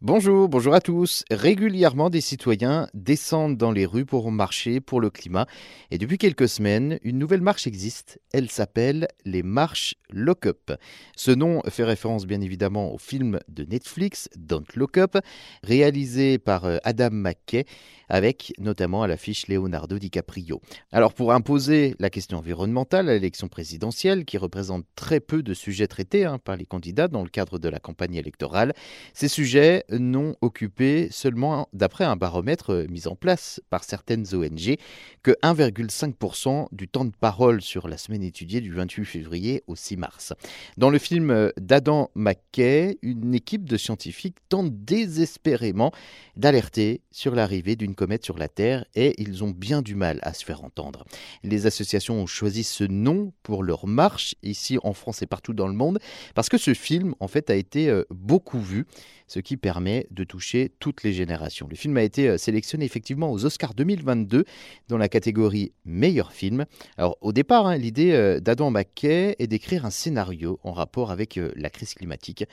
Bonjour, bonjour à tous. Régulièrement, des citoyens descendent dans les rues pour marcher pour le climat. Et depuis quelques semaines, une nouvelle marche existe. Elle s'appelle les marches Lock Up. Ce nom fait référence bien évidemment au film de Netflix, Don't Look Up, réalisé par euh, Adam McKay, avec notamment à l'affiche Leonardo DiCaprio. Alors pour imposer la question environnementale à l'élection présidentielle, qui représente très peu de sujets traités hein, par les candidats dans le cadre de la campagne électorale, ces sujets non occupé seulement d'après un baromètre euh, mis en place par certaines ONG que 1,5% du temps de parole sur la semaine étudiée du 28 février au 6 mars. Dans le film euh, d'Adam McKay, une équipe de scientifiques tente désespérément d'alerter sur l'arrivée d'une comète sur la Terre et ils ont bien du mal à se faire entendre. Les associations ont choisi ce nom pour leur marche ici en France et partout dans le monde parce que ce film en fait a été euh, beaucoup vu, ce qui permet de toucher toutes les générations. Le film a été euh, sélectionné effectivement aux Oscars 2022 dans la catégorie meilleur film. Alors au départ, hein, l'idée euh, d'Adam McKay est d'écrire un scénario en rapport avec la crise climatique.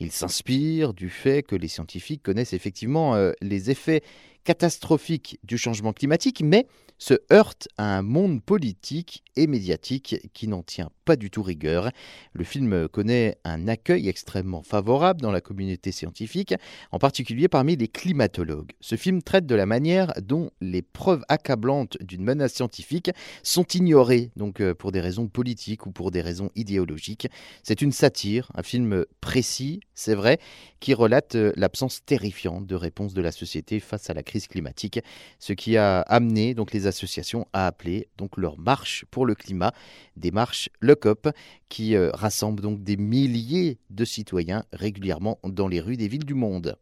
Il s'inspire du fait que les scientifiques connaissent effectivement les effets catastrophiques du changement climatique, mais se heurte à un monde politique et médiatique qui n'en tient pas du tout rigueur. Le film connaît un accueil extrêmement favorable dans la communauté scientifique, en particulier parmi les climatologues. Ce film traite de la manière dont les preuves accablantes d'une menace scientifique sont ignorées, donc euh, pour des raisons politiques ou pour des raisons idéologiques. C'est une satire, un film précis, c'est vrai, qui relate euh, l'absence terrifiante de réponse de la société face à la crise climatique, ce qui a amené donc les associations à appeler donc leur marche pour le climat, des marches Le COP, qui euh, rassemblent donc des milliers de citoyens régulièrement dans les rues des villes du monde.